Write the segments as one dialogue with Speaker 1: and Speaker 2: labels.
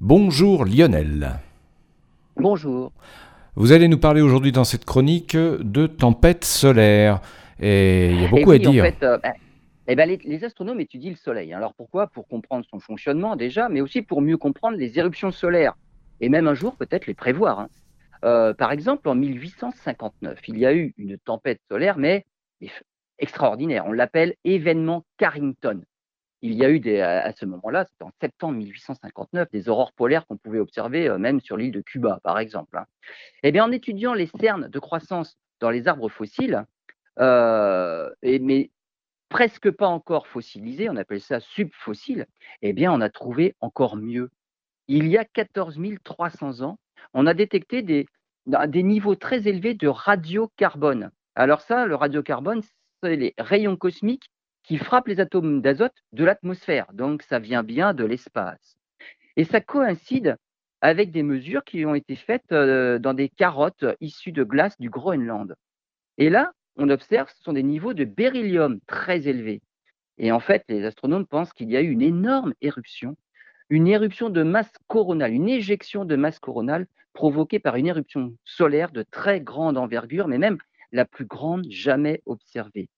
Speaker 1: Bonjour Lionel.
Speaker 2: Bonjour.
Speaker 1: Vous allez nous parler aujourd'hui dans cette chronique de tempête solaire. Et il y a beaucoup
Speaker 2: Et
Speaker 1: à
Speaker 2: en
Speaker 1: dire.
Speaker 2: fait, euh, bah, eh ben, les, les astronomes étudient le Soleil. Alors pourquoi? Pour comprendre son fonctionnement déjà, mais aussi pour mieux comprendre les éruptions solaires. Et même un jour, peut-être les prévoir. hein. Euh, par exemple, en 1859, il y a eu une tempête solaire, mais extraordinaire. On l'appelle événement Carrington. Il y a eu à ce moment-là, c'était en septembre 1859, des aurores polaires qu'on pouvait observer euh, même sur l'île de Cuba, par exemple. hein. Eh bien, en étudiant les cernes de croissance dans les arbres fossiles, euh, et, mais presque pas encore fossilisés, on appelle ça subfossiles, eh bien, on a trouvé encore mieux. Il y a 14 300 ans, on a détecté des, des niveaux très élevés de radiocarbone. Alors ça, le radiocarbone, c'est les rayons cosmiques qui frappent les atomes d'azote de l'atmosphère. Donc, ça vient bien de l'espace. Et ça coïncide avec des mesures qui ont été faites euh, dans des carottes issues de glace du Groenland. Et là, on observe, ce sont des niveaux de beryllium très élevés. Et en fait, les astronomes pensent qu'il y a eu une énorme éruption, une éruption de masse coronale, une éjection de masse coronale provoquée par une éruption solaire de très grande envergure, mais même la plus grande jamais observée.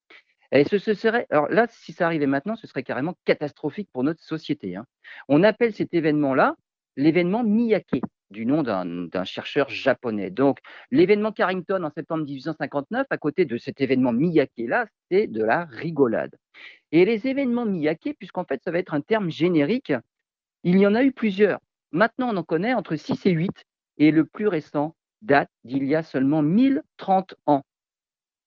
Speaker 2: Et ce, serait, alors là, si ça arrivait maintenant, ce serait carrément catastrophique pour notre société. hein. On appelle cet événement-là l'événement Miyake, du nom d'un d'un chercheur japonais. Donc, l'événement Carrington en septembre 1859, à côté de cet événement Miyake-là, c'est de la rigolade. Et les événements Miyake, puisqu'en fait, ça va être un terme générique, il y en a eu plusieurs. Maintenant, on en connaît entre 6 et 8, et le plus récent date d'il y a seulement 1030 ans.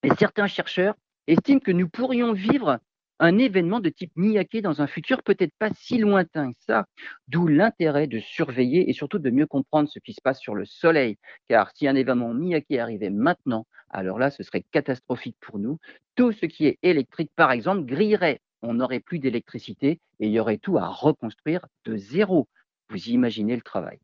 Speaker 2: Et certains chercheurs estiment que nous pourrions vivre un événement de type Miyake dans un futur peut-être pas si lointain que ça, d'où l'intérêt de surveiller et surtout de mieux comprendre ce qui se passe sur le Soleil. Car si un événement Miyake arrivait maintenant, alors là, ce serait catastrophique pour nous. Tout ce qui est électrique, par exemple, grillerait. On n'aurait plus d'électricité et il y aurait tout à reconstruire de zéro. Vous imaginez le travail.